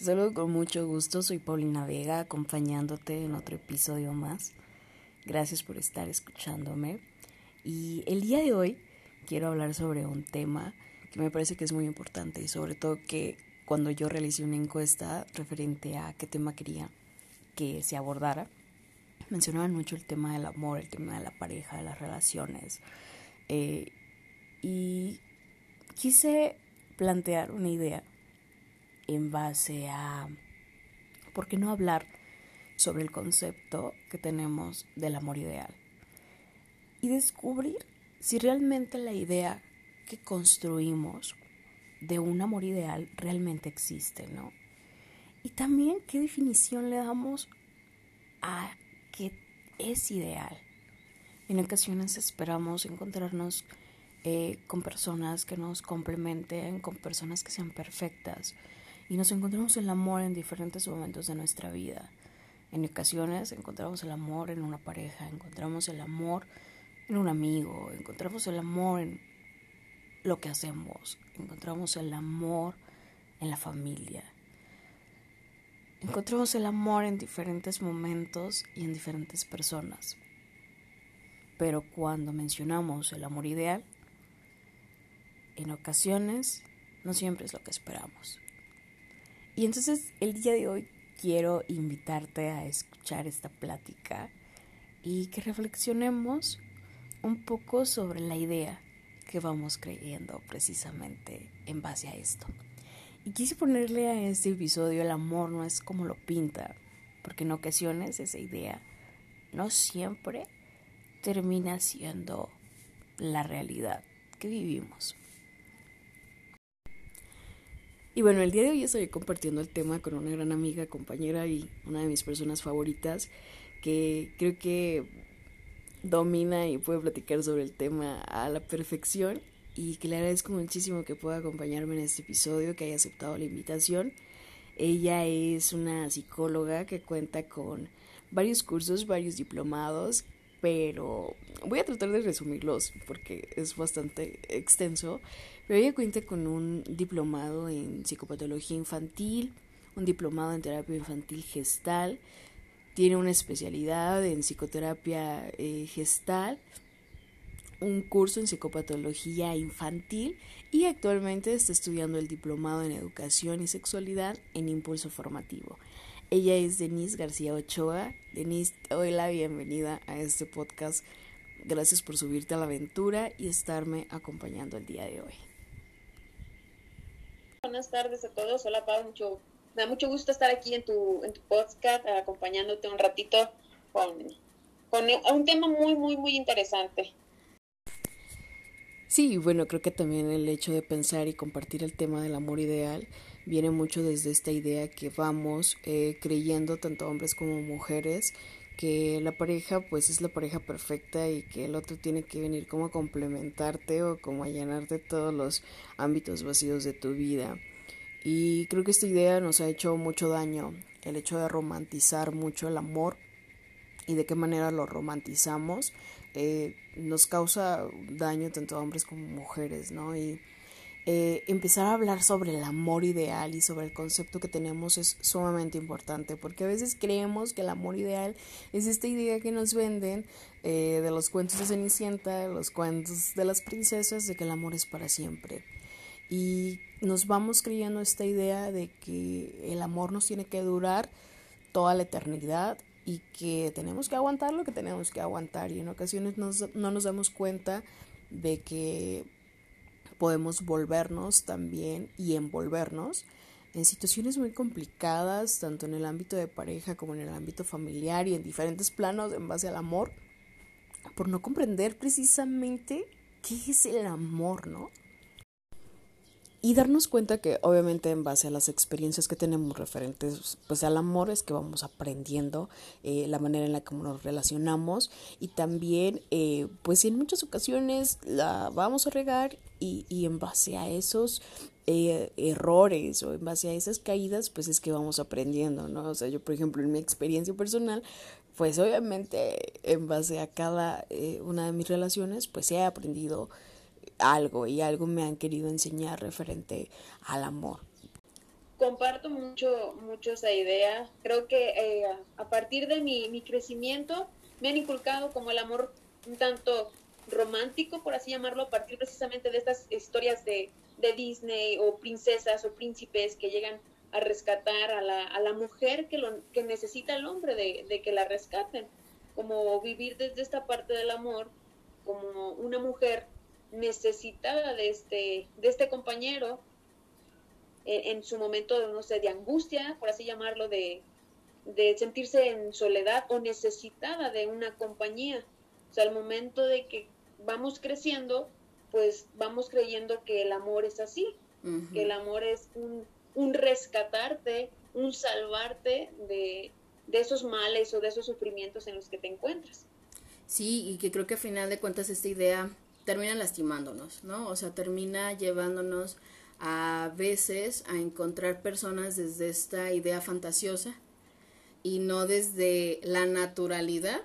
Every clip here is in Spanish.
Te saludo con mucho gusto, soy Paulina Vega, acompañándote en otro episodio más. Gracias por estar escuchándome. Y el día de hoy quiero hablar sobre un tema que me parece que es muy importante y sobre todo que cuando yo realicé una encuesta referente a qué tema quería que se abordara, mencionaban mucho el tema del amor, el tema de la pareja, de las relaciones. Eh, y quise plantear una idea en base a, ¿por qué no hablar sobre el concepto que tenemos del amor ideal? Y descubrir si realmente la idea que construimos de un amor ideal realmente existe, ¿no? Y también qué definición le damos a qué es ideal. En ocasiones esperamos encontrarnos eh, con personas que nos complementen, con personas que sean perfectas. Y nos encontramos el amor en diferentes momentos de nuestra vida. En ocasiones encontramos el amor en una pareja, encontramos el amor en un amigo, encontramos el amor en lo que hacemos, encontramos el amor en la familia. Encontramos el amor en diferentes momentos y en diferentes personas. Pero cuando mencionamos el amor ideal, en ocasiones no siempre es lo que esperamos. Y entonces el día de hoy quiero invitarte a escuchar esta plática y que reflexionemos un poco sobre la idea que vamos creyendo precisamente en base a esto. Y quise ponerle a este episodio el amor no es como lo pinta, porque en ocasiones esa idea no siempre termina siendo la realidad que vivimos. Y bueno, el día de hoy estoy compartiendo el tema con una gran amiga, compañera y una de mis personas favoritas que creo que domina y puede platicar sobre el tema a la perfección y que le agradezco muchísimo que pueda acompañarme en este episodio, que haya aceptado la invitación. Ella es una psicóloga que cuenta con varios cursos, varios diplomados, pero voy a tratar de resumirlos porque es bastante extenso. Pero ella cuenta con un diplomado en psicopatología infantil, un diplomado en terapia infantil gestal, tiene una especialidad en psicoterapia eh, gestal, un curso en psicopatología infantil y actualmente está estudiando el diplomado en educación y sexualidad en impulso formativo. Ella es Denise García Ochoa. Denise, doy la bienvenida a este podcast. Gracias por subirte a la aventura y estarme acompañando el día de hoy. Buenas tardes a todos. Hola, Pau. Mucho, me da mucho gusto estar aquí en tu, en tu podcast, acompañándote un ratito con, un tema muy, muy, muy interesante. Sí, bueno, creo que también el hecho de pensar y compartir el tema del amor ideal viene mucho desde esta idea que vamos eh, creyendo tanto hombres como mujeres que la pareja pues es la pareja perfecta y que el otro tiene que venir como a complementarte o como a llenarte todos los ámbitos vacíos de tu vida. Y creo que esta idea nos ha hecho mucho daño, el hecho de romantizar mucho el amor y de qué manera lo romantizamos eh, nos causa daño tanto a hombres como mujeres, ¿no? Y eh, empezar a hablar sobre el amor ideal y sobre el concepto que tenemos es sumamente importante porque a veces creemos que el amor ideal es esta idea que nos venden eh, de los cuentos de Cenicienta, de los cuentos de las princesas, de que el amor es para siempre. Y nos vamos creyendo esta idea de que el amor nos tiene que durar toda la eternidad y que tenemos que aguantar lo que tenemos que aguantar y en ocasiones no nos damos cuenta de que podemos volvernos también y envolvernos en situaciones muy complicadas, tanto en el ámbito de pareja como en el ámbito familiar y en diferentes planos en base al amor, por no comprender precisamente qué es el amor, ¿no? Y darnos cuenta que obviamente en base a las experiencias que tenemos referentes pues al amor es que vamos aprendiendo eh, la manera en la que nos relacionamos y también eh, pues en muchas ocasiones la vamos a regar y, y en base a esos eh, errores o en base a esas caídas pues es que vamos aprendiendo no o sea yo por ejemplo en mi experiencia personal pues obviamente en base a cada una de mis relaciones pues he aprendido algo y algo me han querido enseñar referente al amor. Comparto mucho, mucho esa idea. Creo que eh, a partir de mi, mi crecimiento me han inculcado como el amor un tanto romántico, por así llamarlo, a partir precisamente de estas historias de, de Disney o princesas o príncipes que llegan a rescatar a la, a la mujer que, lo, que necesita el hombre de, de, que la rescaten. Como vivir desde esta parte del amor, como una mujer necesitada de este, de este compañero en, su momento, no sé, de angustia, por así llamarlo, de, de sentirse en soledad o necesitada de una compañía. O sea, al momento de que vamos creciendo, pues vamos creyendo que el amor es así, que el amor es un, un rescatarte, un salvarte de, de, esos males o de esos sufrimientos en los que te encuentras. Sí, y que creo que al final de cuentas esta idea termina lastimándonos, ¿no? O sea, termina llevándonos a veces a encontrar personas desde esta idea fantasiosa y no desde la naturalidad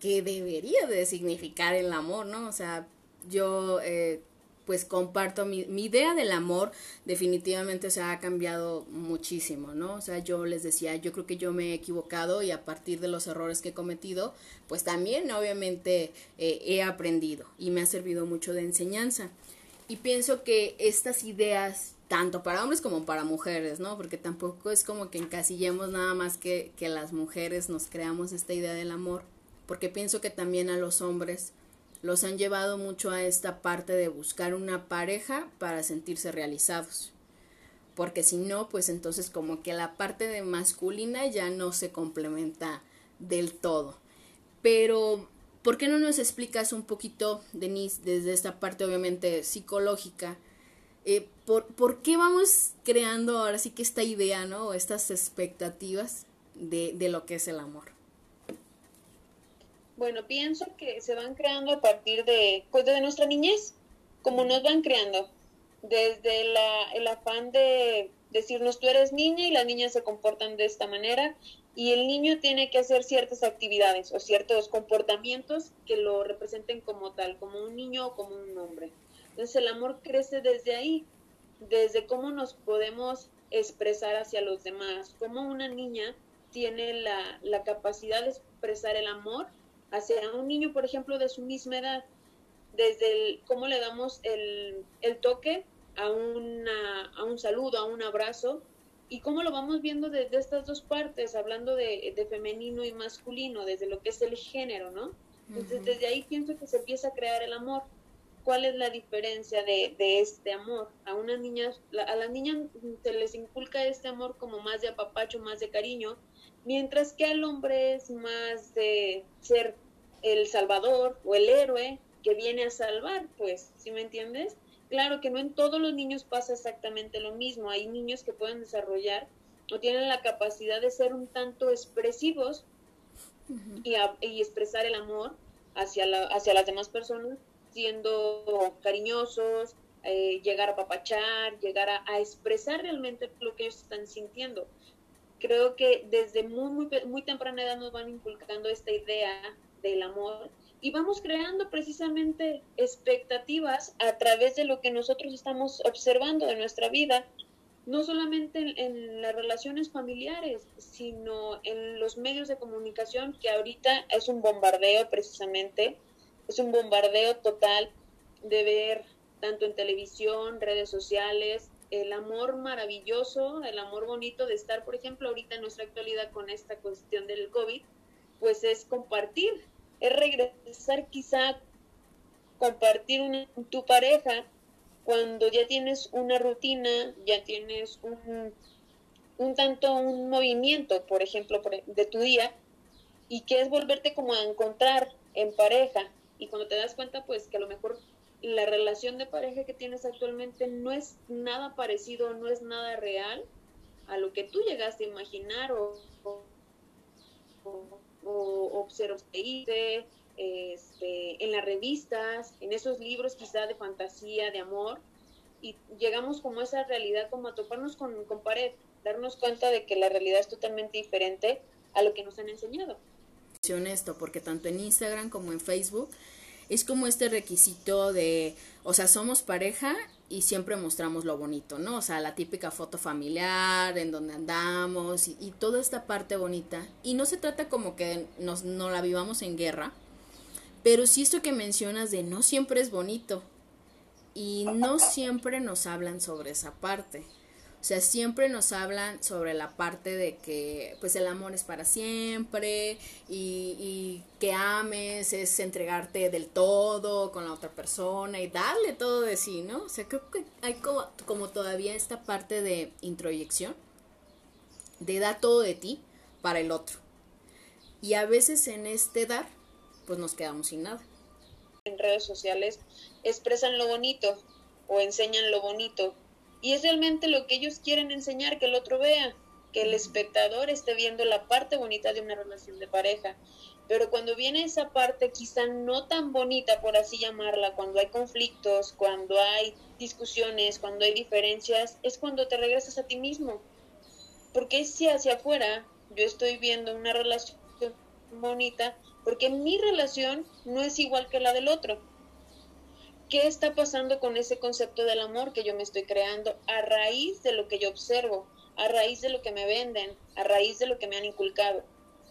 que debería de significar el amor, ¿no? O sea, yo eh, pues comparto mi, idea del amor definitivamente se ha cambiado muchísimo, ¿no? O sea, yo les decía, yo creo que yo me he equivocado y a partir de los errores que he cometido, pues también obviamente eh, he aprendido y me ha servido mucho de enseñanza. Y pienso que estas ideas, tanto para hombres como para mujeres, ¿no? Porque tampoco es como que encasillemos nada más que, que las mujeres nos creamos esta idea del amor, porque pienso que también a los hombres los han llevado mucho a esta parte de buscar una pareja para sentirse realizados. Porque si no, pues entonces como que la parte de masculina ya no se complementa del todo. Pero, ¿por qué no nos explicas un poquito, Denise, desde esta parte obviamente psicológica? Eh, por, por, qué vamos creando ahora sí que esta idea, ¿no? O estas expectativas de, de lo que es el amor. Bueno, pienso que se van creando a partir de, pues, de nuestra niñez, como nos van creando, desde la, el afán de decirnos tú eres niña y las niñas se comportan de esta manera y el niño tiene que hacer ciertas actividades o ciertos comportamientos que lo representen como tal, como un niño o como un hombre. Entonces el amor crece desde ahí, desde cómo nos podemos expresar hacia los demás, cómo una niña tiene la, la capacidad de expresar el amor hacia un niño, por ejemplo, de su misma edad, desde el, cómo le damos el, el toque a, una, a un saludo, a un abrazo, y cómo lo vamos viendo desde estas dos partes, hablando de, de, femenino y masculino, desde lo que es el género, ¿no? Entonces, desde ahí pienso que se empieza a crear el amor. ¿Cuál es la diferencia de, de este amor? A una niña, a las niñas se les inculca este amor como más de apapacho, más de cariño, mientras que al hombre es más de ser el salvador o el héroe que viene a salvar, pues, ¿sí me entiendes? Claro que no en todos los niños pasa exactamente lo mismo, hay niños que pueden desarrollar o tienen la capacidad de ser un tanto expresivos y, y, expresar el amor hacia, la, hacia las demás personas, siendo cariñosos, eh, llegar a papachar, llegar a, expresar realmente lo que ellos están sintiendo. Creo que desde muy, muy, muy temprana edad nos van inculcando esta idea del amor y vamos creando precisamente expectativas a través de lo que nosotros estamos observando de nuestra vida, no solamente en, en, las relaciones familiares, sino en los medios de comunicación, que ahorita es un bombardeo precisamente, es un bombardeo total de ver tanto en televisión, redes sociales, el amor maravilloso, el amor bonito de estar, por ejemplo, ahorita en nuestra actualidad con esta cuestión del COVID, pues es compartir, es regresar quizá, compartir tu pareja cuando ya tienes una rutina, ya tienes un, un tanto un movimiento, por ejemplo, de tu día, y que es volverte como a encontrar en pareja, y cuando te das cuenta, pues que a lo mejor la relación de pareja que tienes actualmente no es nada parecido, no es nada real a lo que tú llegaste a imaginar o, o, observaste este, en las revistas, en esos libros quizá de fantasía, de amor, y llegamos como a esa realidad, como a toparnos con, con pared, darnos cuenta de que la realidad es totalmente diferente a lo que nos han enseñado. Esto, porque tanto en Instagram como en Facebook es como este requisito de, o sea, somos pareja y siempre mostramos lo bonito, ¿no? O sea, la típica foto familiar, en donde andamos y, toda esta parte bonita. Y no se trata como que nos, no la vivamos en guerra, pero sí esto que mencionas de no siempre es bonito y no siempre nos hablan sobre esa parte. O sea, siempre nos hablan sobre la parte de que pues el amor es para siempre y, y, que ames es entregarte del todo con la otra persona y darle todo de sí, ¿no? O sea, creo que hay como, como todavía esta parte de introyección, de dar todo de ti para el otro. Y a veces en este dar, pues nos quedamos sin nada. En redes sociales expresan lo bonito o enseñan lo bonito y es realmente lo que ellos quieren enseñar, que el otro vea, que el espectador esté viendo la parte bonita de una relación de pareja. Pero cuando viene esa parte quizá no tan bonita, por así llamarla, cuando hay conflictos, cuando hay discusiones, cuando hay diferencias, es cuando te regresas a ti mismo. Porque si hacia afuera yo estoy viendo una relación bonita, porque mi relación no es igual que la del otro ¿Qué está pasando con ese concepto del amor que yo me estoy creando a raíz de lo que yo observo, a raíz de lo que me venden, a raíz de lo que me han inculcado?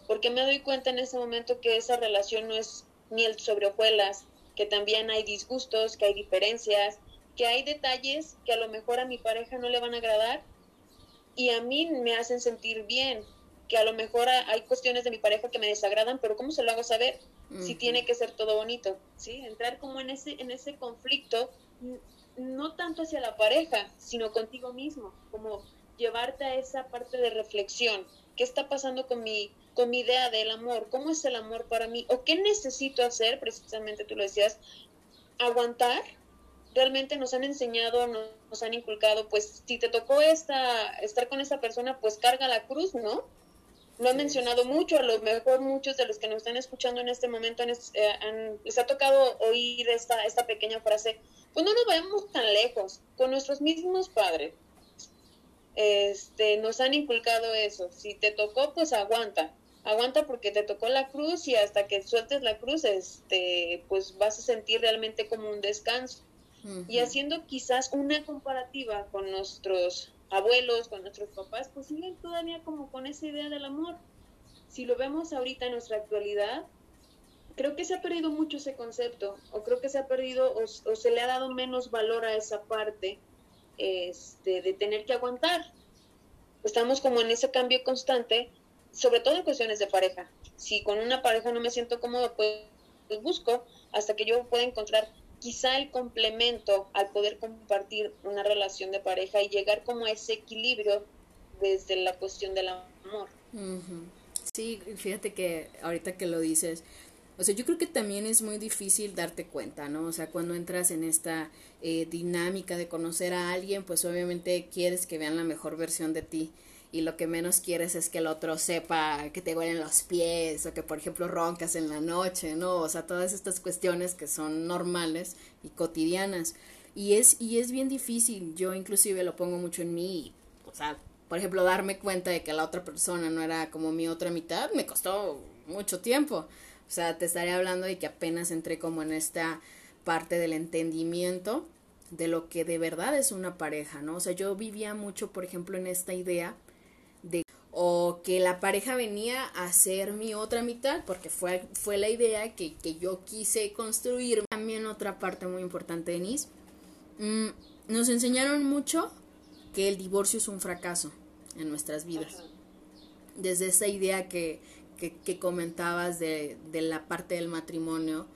Porque me doy cuenta en ese momento que esa relación no es miel sobre hojuelas, que también hay disgustos, que hay diferencias, que hay detalles que a lo mejor a mi pareja no le van a agradar y a mí me hacen sentir bien, que a lo mejor hay cuestiones de mi pareja que me desagradan, pero ¿cómo se lo hago saber? Si tiene que ser todo bonito, ¿sí? Entrar como en ese, en ese conflicto, no tanto hacia la pareja, sino contigo mismo, como llevarte a esa parte de reflexión. ¿Qué está pasando con mi, con mi idea del amor? ¿Cómo es el amor para mí? ¿O qué necesito hacer? Precisamente tú lo decías, aguantar. Realmente nos han enseñado, nos han inculcado, pues si te tocó esta, estar con esa persona, pues carga la cruz, ¿no? Lo he mencionado mucho, a lo mejor muchos de los que nos están escuchando en este momento eh, les ha tocado oír esta, esta pequeña frase, pues no nos vayamos tan lejos, con nuestros mismos padres. Este, nos han inculcado eso, si te tocó, pues aguanta, aguanta porque te tocó la cruz y hasta que sueltes la cruz, este, pues vas a sentir realmente como un descanso. Y haciendo quizás una comparativa con nuestros abuelos, con nuestros papás, pues siguen todavía como con esa idea del amor. Si lo vemos ahorita en nuestra actualidad, creo que se ha perdido mucho ese concepto, o creo que se ha perdido o, se le ha dado menos valor a esa parte este, de tener que aguantar. Estamos como en ese cambio constante, sobre todo en cuestiones de pareja. Si con una pareja no me siento cómodo, pues, pues busco hasta que yo pueda encontrar quizá el complemento al poder compartir una relación de pareja y llegar como a ese equilibrio desde la cuestión del amor. Sí, fíjate que ahorita que lo dices, o sea, yo creo que también es muy difícil darte cuenta, ¿no? O sea, cuando entras en esta eh, dinámica de conocer a alguien, pues obviamente quieres que vean la mejor versión de ti y lo que menos quieres es que el otro sepa que te huelen los pies o que por ejemplo roncas en la noche, ¿no? O sea, todas estas cuestiones que son normales y cotidianas. Y es, y es bien difícil, yo inclusive lo pongo mucho en mí, o sea, por ejemplo, darme cuenta de que la otra persona no era como mi otra mitad, me costó mucho tiempo. O sea, te estaré hablando de que apenas entré como en esta parte del entendimiento de lo que de verdad es una pareja, ¿no? O sea, yo vivía mucho, por ejemplo, en esta idea o que la pareja venía a ser mi otra mitad, porque fue, fue la idea que, yo quise construir. También otra parte muy importante, Denise, mm, nos enseñaron mucho que el divorcio es un fracaso en nuestras vidas. Desde esa idea que, que, comentabas de, de, la parte del matrimonio,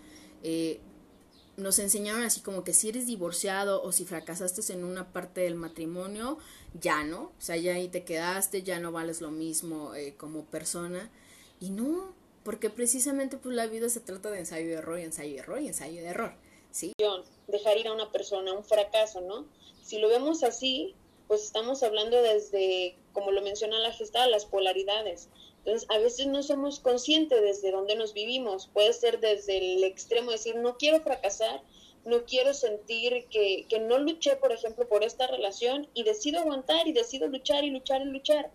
eh, nos enseñaron así como que si eres divorciado o si fracasaste en una parte del matrimonio, ya no, o sea, ya ahí te quedaste, ya no vales lo mismo eh, como persona. Y no, porque precisamente pues la vida se trata de ensayo y error y ensayo y error y ensayo de error. Sí. Dejar ir a una persona, un fracaso, ¿no? Si lo vemos así, pues estamos hablando desde, como lo menciona la gestada, las polaridades. Entonces, a veces no somos conscientes desde dónde nos vivimos. Puede ser desde el extremo, decir, no quiero fracasar, no quiero sentir que, que no luché, por ejemplo, por esta relación y decido aguantar y decido luchar y luchar y luchar.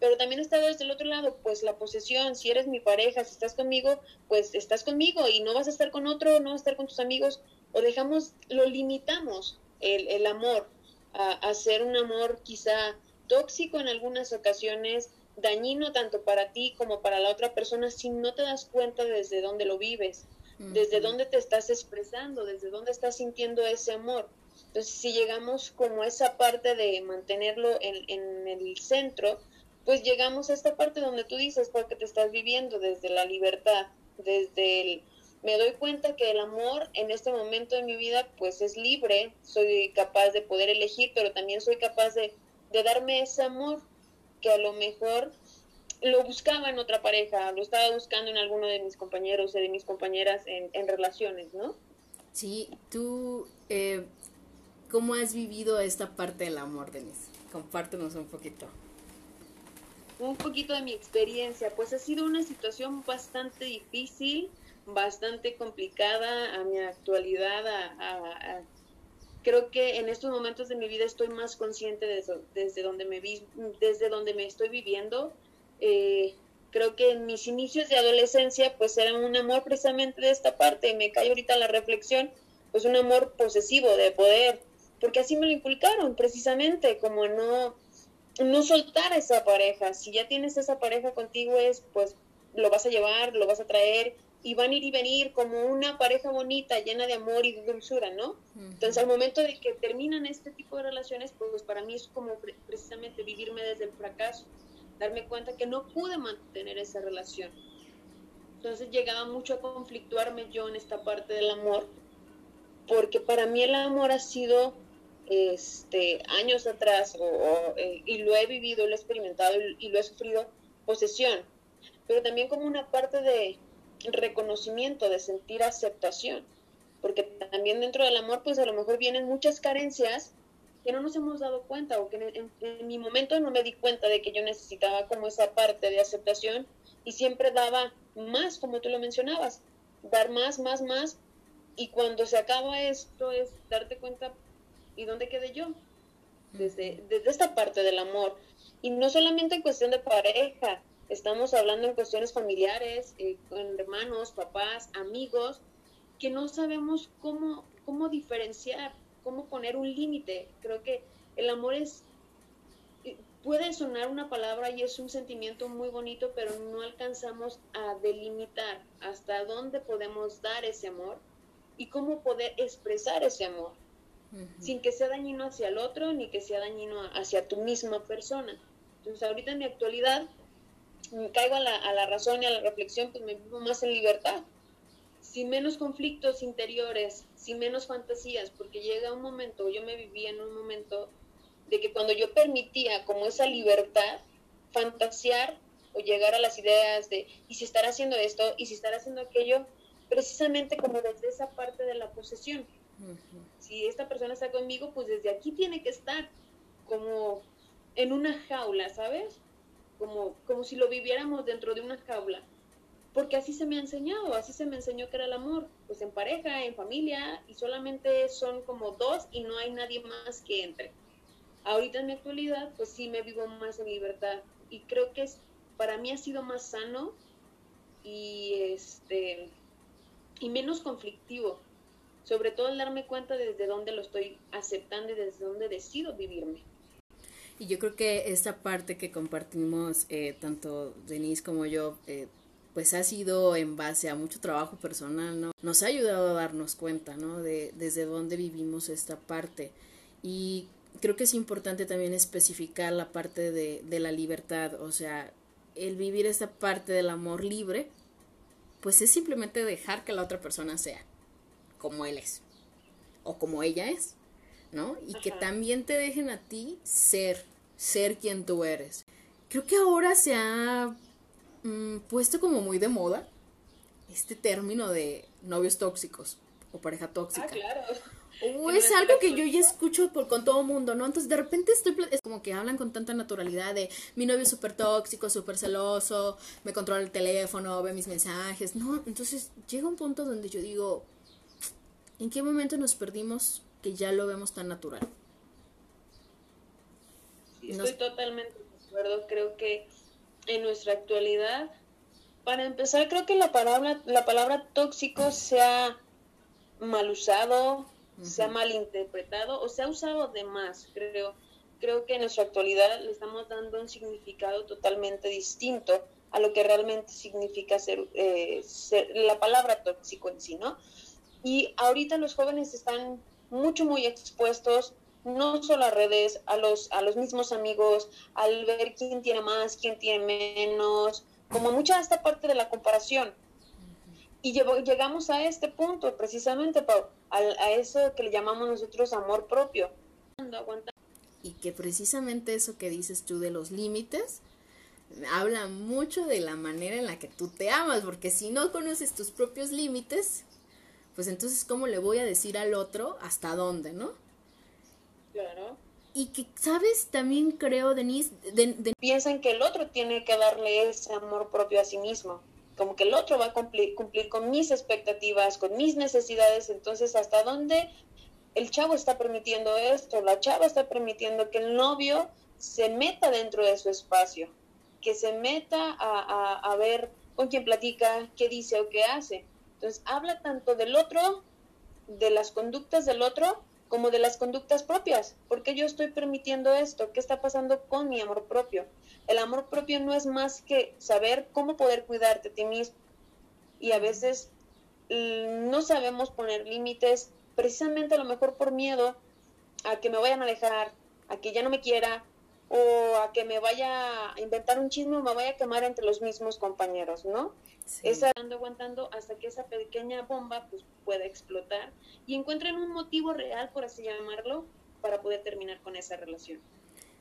Pero también está desde el otro lado, pues la posesión, si eres mi pareja, si estás conmigo, pues estás conmigo y no vas a estar con otro, no vas a estar con tus amigos, o dejamos, lo limitamos, el, el amor, a, a ser un amor quizá tóxico en algunas ocasiones, dañino tanto para ti como para la otra persona si no te das cuenta desde dónde lo vives, desde dónde te estás expresando, desde dónde estás sintiendo ese amor. Entonces, si llegamos como a esa parte de mantenerlo en, en el centro, pues llegamos a esta parte donde tú dices, porque te estás viviendo desde la libertad, desde el... Me doy cuenta que el amor en este momento de mi vida pues es libre, soy capaz de poder elegir, pero también soy capaz de, de darme ese amor que a lo mejor lo buscaba en otra pareja, lo estaba buscando en alguno de mis compañeros o de mis compañeras en, en relaciones, ¿no? Sí, tú, eh, ¿cómo has vivido esta parte del amor, Denise? Compártenos un poquito. Un poquito de mi experiencia, pues ha sido una situación bastante difícil, bastante complicada a mi actualidad, a, a, a creo que en estos momentos de mi vida estoy más consciente de desde donde me vi, desde donde me estoy viviendo. Eh, creo que en mis inicios de adolescencia, pues era un amor precisamente de esta parte. Me cae ahorita la reflexión, pues un amor posesivo de poder, porque así me lo inculcaron, precisamente, como no, no soltar a esa pareja. Si ya tienes esa pareja contigo, es pues lo vas a llevar, lo vas a traer y van a ir y venir como una pareja bonita, llena de amor y de dulzura, ¿no? Entonces, al momento de que terminan este tipo de relaciones, pues para mí es como precisamente vivirme desde el fracaso, darme cuenta que no pude mantener esa relación. Entonces llegaba mucho a conflictuarme yo en esta parte del amor, porque para mí el amor ha sido este, años atrás, o, o, eh, y lo he vivido, lo he experimentado y, y lo he sufrido, posesión, pero también como una parte de reconocimiento, de sentir aceptación, porque también dentro del amor, pues a lo mejor vienen muchas carencias que no nos hemos dado cuenta o que en, en, mi momento no me di cuenta de que yo necesitaba como esa parte de aceptación y siempre daba más, como tú lo mencionabas, dar más, más, más y cuando se acaba esto es darte cuenta y dónde quedé yo desde, desde esta parte del amor. Y no solamente en cuestión de pareja, Estamos hablando en cuestiones familiares, eh, con hermanos, papás, amigos, que no sabemos cómo, cómo diferenciar, cómo poner un límite. Creo que el amor es, eh, puede sonar una palabra y es un sentimiento muy bonito, pero no alcanzamos a delimitar hasta dónde podemos dar ese amor y cómo poder expresar ese amor, uh -huh. sin que sea dañino hacia el otro ni que sea dañino hacia tu misma persona. Entonces, ahorita en mi actualidad, caigo a la, a la razón y a la reflexión, pues me vivo más en libertad, sin menos conflictos interiores, sin menos fantasías, porque llega un momento, yo me vivía en un momento de que cuando yo permitía como esa libertad, fantasear o llegar a las ideas de, y si estará haciendo esto, y si estará haciendo aquello, precisamente como desde esa parte de la posesión. Uh -huh. Si esta persona está conmigo, pues desde aquí tiene que estar como en una jaula, ¿sabes? Como, como si lo viviéramos dentro de una jaula. Porque así se me ha enseñado, así se me enseñó que era el amor, pues en pareja, en familia, y solamente son como dos y no hay nadie más que entre. Ahorita en mi actualidad, pues sí me vivo más en libertad y creo que es, para mí ha sido más sano y, este, y menos conflictivo, sobre todo el darme cuenta desde dónde lo estoy aceptando y desde dónde decido vivirme. Y yo creo que esta parte que compartimos, eh, tanto Denise como yo, eh, pues ha sido en base a mucho trabajo personal, ¿no? Nos ha ayudado a darnos cuenta, ¿no? De desde dónde vivimos esta parte. Y creo que es importante también especificar la parte de, de la libertad, o sea, el vivir esta parte del amor libre, pues es simplemente dejar que la otra persona sea como él es o como ella es. ¿No? Y Ajá. que también te dejen a ti ser, ser quien tú eres. Creo que ahora se ha mmm, puesto como muy de moda este término de novios tóxicos o pareja tóxica. Ah, claro. O es algo que yo ya escucho por, con todo mundo, ¿no? Entonces de repente estoy, es como que hablan con tanta naturalidad de mi novio es súper tóxico, súper celoso, me controla el teléfono, ve mis mensajes, ¿no? Entonces llega un punto donde yo digo, ¿en qué momento nos perdimos que ya lo vemos tan natural? Estoy totalmente de acuerdo, creo que en nuestra actualidad, para empezar, creo que la palabra, la palabra tóxico se ha mal usado, se ha malinterpretado o se ha usado de más, creo. Creo que en nuestra actualidad le estamos dando un significado totalmente distinto a lo que realmente significa ser, eh, ser la palabra tóxico en sí, ¿no? Y ahorita los jóvenes están mucho, muy expuestos, no solo a redes, a los, a los mismos amigos, al ver quién tiene más, quién tiene menos, como mucha esta parte de la comparación. Y llegamos a este punto, precisamente, Pau, a, a, eso que le llamamos nosotros amor propio. Y que precisamente eso que dices tú de los límites, habla mucho de la manera en la que tú te amas, porque si no conoces tus propios límites, pues entonces, ¿cómo le voy a decir al otro hasta dónde, no? Claro. Y que, ¿sabes? También creo, Denise... Piensan que el otro tiene que darle ese amor propio a sí mismo como que el otro va a cumplir, cumplir con mis expectativas, con mis necesidades, entonces hasta dónde el chavo está permitiendo esto, la chava está permitiendo que el novio se meta dentro de su espacio, que se meta a, a, ver con quién platica, qué dice o qué hace. Entonces habla tanto del otro, de las conductas del otro, como de las conductas propias. porque yo estoy permitiendo esto? ¿Qué está pasando con mi amor propio? El amor propio no es más que saber cómo poder cuidarte a ti mismo. Y a veces mm, no sabemos poner límites precisamente a lo mejor por miedo a que me vayan a dejar, a que ya no me quiera o a que me vaya a inventar un chisme o me vaya a quemar entre los mismos compañeros, ¿no? Sí. Esa aguantando hasta que esa pequeña bomba pues pueda explotar y encuentren un motivo real, por así llamarlo, para poder terminar con esa relación.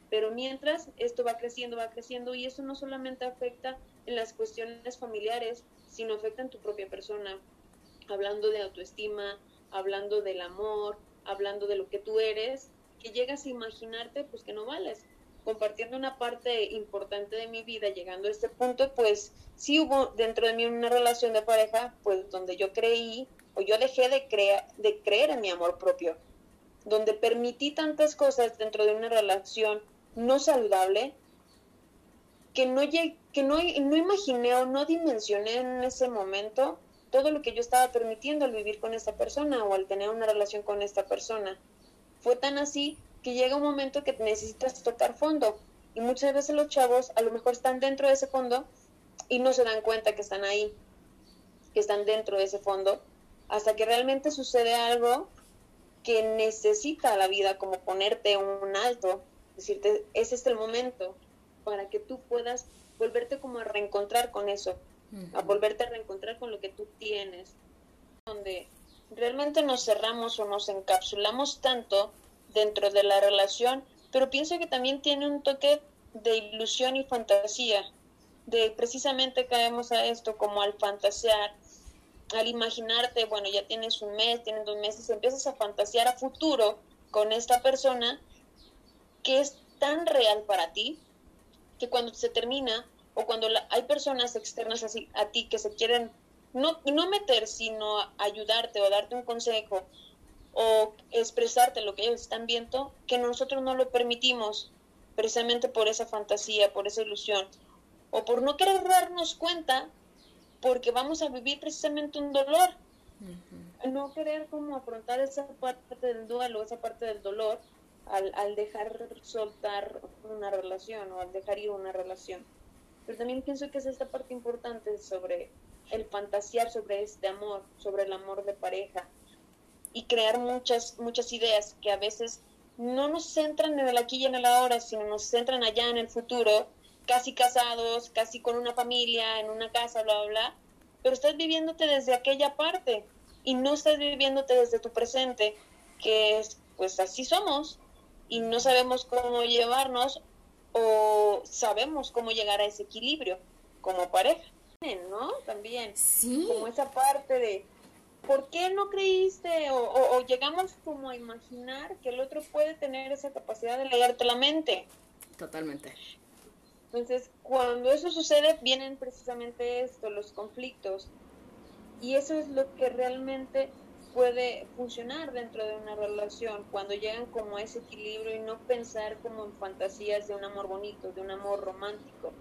Pero mientras esto va creciendo, va creciendo y eso no solamente afecta en las cuestiones familiares, sino afecta en tu propia persona, hablando de autoestima, hablando del amor, hablando de lo que tú eres, que llegas a imaginarte pues que no vales. Compartiendo una parte importante de mi vida, llegando a este punto, pues sí hubo dentro de mí una relación de pareja, pues donde yo creí o yo dejé de, creer en mi amor propio, donde permití tantas cosas dentro de una relación no saludable que no, que no, no imaginé o no dimensioné en ese momento todo lo que yo estaba permitiendo al vivir con esta persona o al tener una relación con esta persona. Fue tan así que llega un momento que necesitas tocar fondo. Y muchas veces los chavos a lo mejor están dentro de ese fondo y no se dan cuenta que están ahí, que están dentro de ese fondo, hasta que realmente sucede algo que necesita la vida, como ponerte un alto, decirte, ese es el momento para que tú puedas volverte como a reencontrar con eso, a volverte a reencontrar con lo que tú tienes, donde realmente nos cerramos o nos encapsulamos tanto dentro de la relación, pero pienso que también tiene un toque de ilusión y fantasía, de precisamente caemos a esto como al fantasear, al imaginarte, bueno, ya tienes un mes, tienes dos meses, empiezas a fantasear a futuro con esta persona que es tan real para ti que cuando se termina o cuando hay personas externas así, a ti que se quieren no, no meter, sino ayudarte o darte un consejo o expresarte lo que ellos están viendo, que nosotros no lo permitimos precisamente por esa fantasía, por esa ilusión, o por no querer darnos cuenta, porque vamos a vivir precisamente un dolor. No querer como afrontar esa parte del duelo, esa parte del dolor, al, al dejar soltar una relación o al dejar ir una relación. Pero también pienso que es esta parte importante sobre el fantasear sobre este amor, sobre el amor de pareja y crear muchas, muchas ideas que a veces no nos centran en el aquí y en el ahora, sino nos centran allá en el futuro, casi casados, casi con una familia, en una casa, bla, bla, bla, pero estás viviéndote desde aquella parte y no estás viviéndote desde tu presente, que es, pues así somos, y no sabemos cómo llevarnos o sabemos cómo llegar a ese equilibrio como pareja, ¿no? También. Sí. Como esa parte de ¿por qué no creíste? O, llegamos como a imaginar que el otro puede tener esa capacidad de leerte la mente. Totalmente. Entonces, cuando eso sucede, vienen precisamente esto, los conflictos. Y eso es lo que realmente puede funcionar dentro de una relación, cuando llegan como a ese equilibrio y no pensar como en fantasías de un amor bonito, de un amor romántico.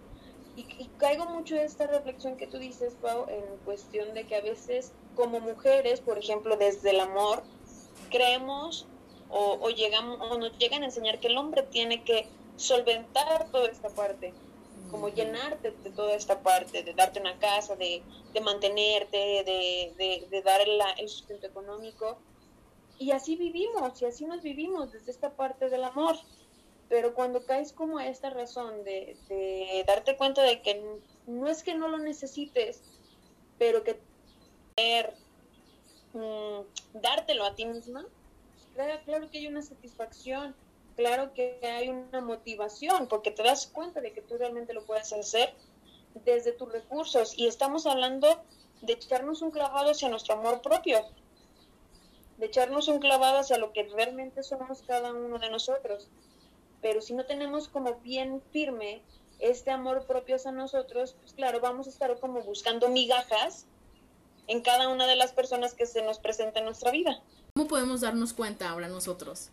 Y, caigo mucho en esta reflexión que tú dices, Pau, en cuestión de que a veces como mujeres, por ejemplo, desde el amor, creemos o, o, llegamos, o nos llegan a enseñar que el hombre tiene que solventar toda esta parte, como llenarte de toda esta parte, de darte una casa, de, de mantenerte, de, de, de dar el sustento económico. Y así vivimos, y así nos vivimos desde esta parte del amor. Pero cuando caes como a esta razón de, de darte cuenta de que no es que no lo necesites, pero que mm, dártelo a ti misma, claro, claro que hay una satisfacción claro que hay una motivación, porque te das cuenta de que tú realmente lo puedes hacer desde tus recursos. Y estamos hablando de echarnos un clavado hacia nuestro amor propio, de echarnos un clavado hacia lo que realmente somos cada uno de nosotros. Pero si no tenemos como bien firme este amor propio hacia nosotros, pues claro, vamos a estar como buscando migajas en cada una de las personas que se nos presenta en nuestra vida. ¿Cómo podemos darnos cuenta ahora nosotros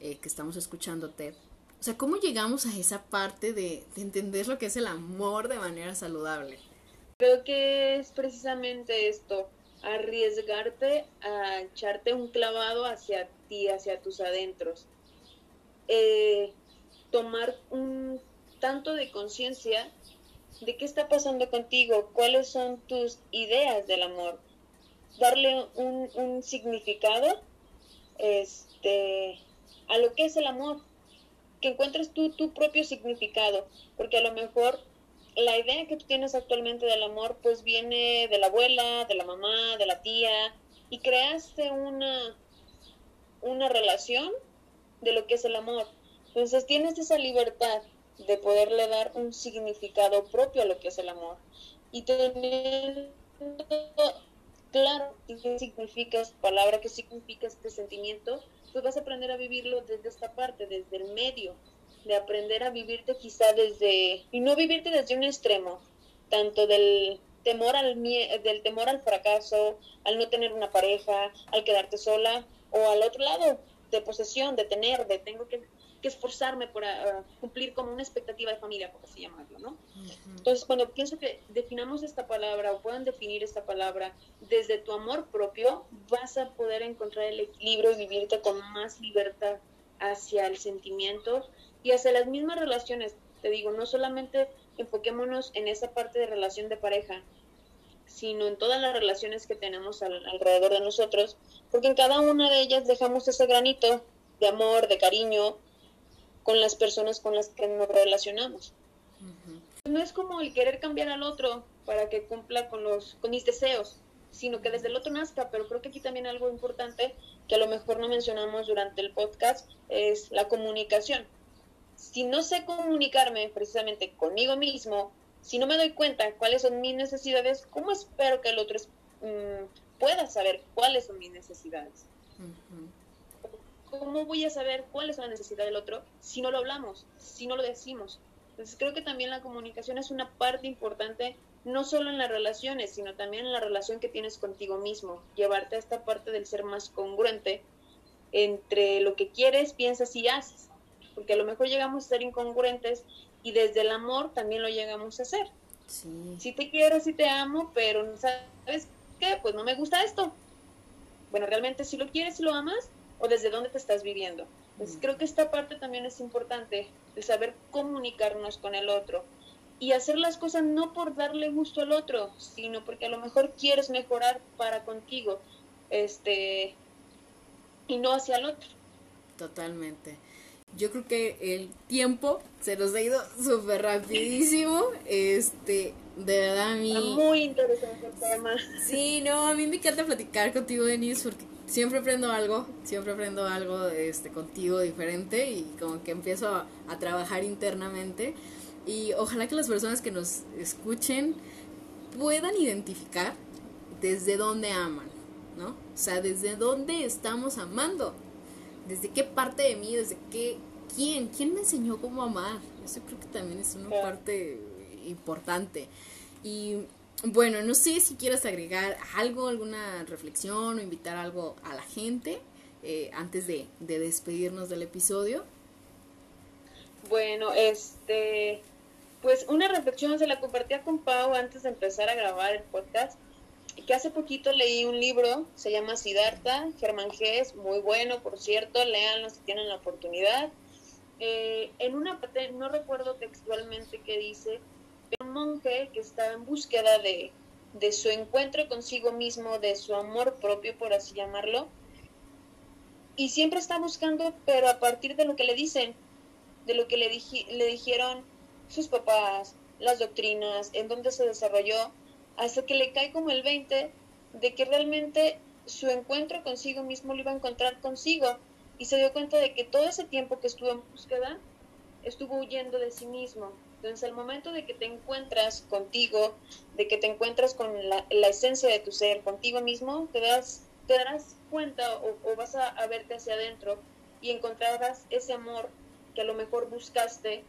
eh, que estamos escuchándote. O sea, ¿cómo llegamos a esa parte de, entender lo que es el amor de manera saludable? Creo que es precisamente esto, arriesgarte a echarte un clavado hacia ti, hacia tus adentros. Eh, tomar un tanto de conciencia de qué está pasando contigo, cuáles son tus ideas del amor, darle un, un significado, este, a lo que es el amor, que encuentres tú tu propio significado, porque a lo mejor la idea que tú tienes actualmente del amor pues viene de la abuela, de la mamá, de la tía, y creaste una, una relación de lo que es el amor. Entonces tienes esa libertad de poderle dar un significado propio a lo que es el amor. Y tener claro qué significa esta palabra, qué significa este sentimiento, pues vas a aprender a vivirlo desde esta parte, desde el medio, de aprender a vivirte quizá desde, y no vivirte desde un extremo, tanto del temor al del temor al fracaso, al no tener una pareja, al quedarte sola, o al otro lado, de posesión, de tener, de tengo que que esforzarme por ah, cumplir como una expectativa de familia, por así llamarlo, ¿no? Entonces, cuando pienso que definamos esta palabra o puedan definir esta palabra desde tu amor propio, vas a poder encontrar el equilibrio y vivirte con más libertad hacia el sentimiento y hacia las mismas relaciones. Te digo, no solamente enfoquémonos en esa parte de relación de pareja, sino en todas las relaciones que tenemos alrededor de nosotros, porque en cada una de ellas dejamos ese granito de amor, de cariño, con las personas con las que nos relacionamos. No es como el querer cambiar al otro para que cumpla con, los, con mis deseos, sino que desde el otro nazca, pero creo que aquí también algo importante que a lo mejor no mencionamos durante el podcast es la comunicación. Si no sé comunicarme precisamente conmigo mismo, si no me doy cuenta cuáles son mis necesidades, ¿cómo espero que el otro mm, pueda saber cuáles son mis necesidades? ¿Cómo voy a saber cuál es la necesidad del otro si no lo hablamos, si no lo decimos? Entonces creo que también la comunicación es una parte importante, no solo en las relaciones, sino también en la relación que tienes contigo mismo, llevarte a esta parte del ser más congruente entre lo que quieres, piensas y haces, porque a lo mejor llegamos a ser incongruentes y desde el amor también lo llegamos a hacer. Sí. Si te quiero, si te amo, pero ¿sabes qué? Pues no me gusta esto. Bueno, realmente si lo quieres, si lo amas, o desde dónde te estás viviendo. Entonces, creo que esta parte también es importante, de saber comunicarnos con el otro y hacer las cosas no por darle gusto al otro, sino porque a lo mejor quieres mejorar para contigo, este, y no hacia el otro. Totalmente. Yo creo que el tiempo se nos ha ido súper rapidísimo. Este, de verdad a mí. Muy interesante el tema. Sí, no, a mí me encanta platicar contigo, Denise, porque siempre aprendo algo, siempre aprendo algo este, contigo diferente y como que empiezo a, trabajar internamente. Y ojalá que las personas que nos escuchen puedan identificar desde dónde aman, ¿no? O sea, ¿desde dónde estamos amando? ¿Desde qué parte de mí? ¿Desde qué? ¿Quién? ¿Quién me enseñó cómo amar? Eso creo que también es una parte importante. Y bueno, no sé si quieres agregar algo, alguna reflexión o invitar algo a la gente eh, antes de, de despedirnos del episodio. Bueno, este, pues una reflexión se la compartía con Pau antes de empezar a grabar el podcast, que hace poquito leí un libro, se llama Siddhartha, Germán G. muy bueno, por cierto, léanlo si tienen la oportunidad. Eh, en una parte, no recuerdo textualmente qué dice, un monje que está en búsqueda de, de su encuentro consigo mismo, de su amor propio, por así llamarlo, y siempre está buscando, pero a partir de lo que le dicen, de lo que le, le dijeron sus papás, las doctrinas, en dónde se desarrolló, hasta que le cae como el 20 de que realmente su encuentro consigo mismo lo iba a encontrar consigo y se dio cuenta de que todo ese tiempo que estuvo en búsqueda estuvo huyendo de sí mismo. Entonces, al momento de que te encuentras contigo, de que te encuentras con la, esencia de tu ser, contigo mismo, te darás cuenta o, vas a, verte hacia adentro y encontrarás ese amor que a lo mejor buscaste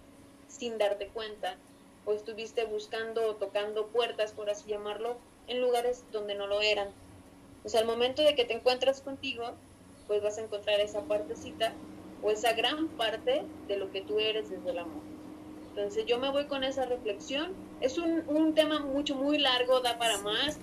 sin darte cuenta o estuviste buscando o tocando puertas, por así llamarlo, en lugares donde no lo eran. Sea, al momento de que te encuentras contigo, pues vas a encontrar esa partecita o esa gran parte de lo que tú eres desde el amor. Entonces yo me voy con esa reflexión. Es un, un tema mucho, muy largo, da para más,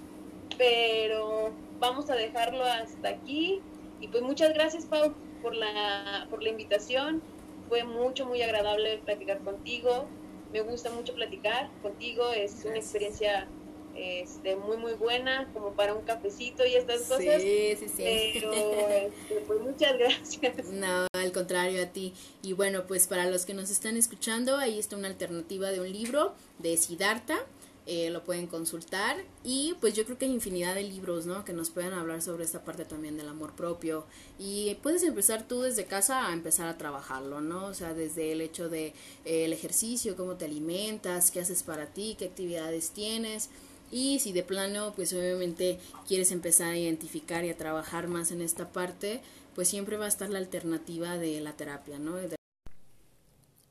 pero vamos a dejarlo hasta aquí. Y pues muchas gracias, Pau, por la, por la invitación. Fue mucho, muy agradable platicar contigo. Me gusta mucho platicar contigo. Es una experiencia este, muy, muy buena, como para un cafecito y estas cosas. Sí, sí, sí. Pero, este, pues muchas gracias. No, al contrario a ti. Y bueno, pues para los que nos están escuchando, ahí está una alternativa de un libro de Siddhartha eh, lo pueden consultar y pues yo creo que hay infinidad de libros, ¿no? Que nos puedan hablar sobre esta parte también del amor propio y puedes empezar tú desde casa a empezar a trabajarlo, ¿no? O sea, desde el hecho de eh, el ejercicio, cómo te alimentas, qué haces para ti, qué actividades tienes y si de plano pues obviamente quieres empezar a identificar y a trabajar más en esta parte, pues siempre va a estar la alternativa de la terapia, ¿no?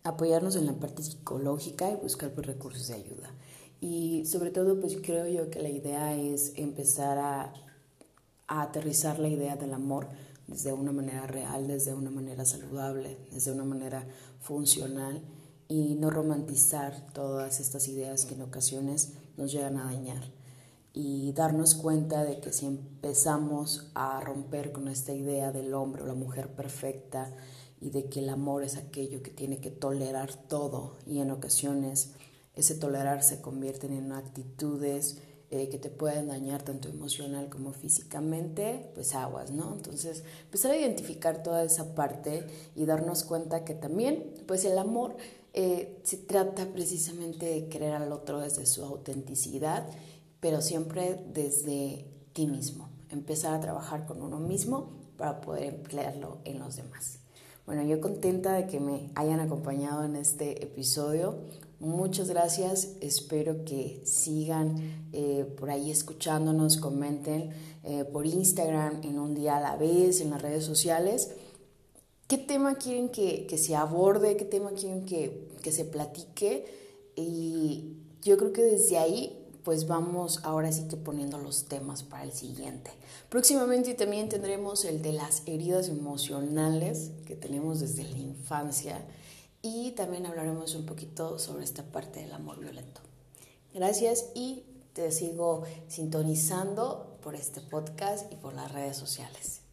Apoyarnos en la parte psicológica y buscar pues, recursos de ayuda. Y sobre todo, pues creo yo que la idea es empezar a, aterrizar la idea del amor desde una manera real, desde una manera saludable, desde una manera funcional y no romantizar todas estas ideas que en ocasiones nos llegan a dañar. Y darnos cuenta de que si empezamos a romper con esta idea del hombre o la mujer perfecta y de que el amor es aquello que tiene que tolerar todo y en ocasiones ese tolerar se convierten en actitudes eh, que te pueden dañar tanto emocional como físicamente, pues aguas, ¿no? Entonces, empezar a identificar toda esa parte y darnos cuenta que también, pues el amor eh, se trata precisamente de querer al otro desde su autenticidad, pero siempre desde ti mismo. Empezar a trabajar con uno mismo para poder emplearlo en los demás. Bueno, yo contenta de que me hayan acompañado en este episodio. Muchas gracias, espero que sigan eh, por ahí escuchándonos, comenten eh, por Instagram en un día a la vez, en las redes sociales. ¿Qué tema quieren que, que se aborde? ¿Qué tema quieren que, que se platique? Y yo creo que desde ahí pues vamos ahora sí que poniendo los temas para el siguiente. Próximamente también tendremos el de las heridas emocionales que tenemos desde la infancia y también hablaremos un poquito sobre esta parte del amor violento. Gracias y te sigo sintonizando por este podcast y por las redes sociales.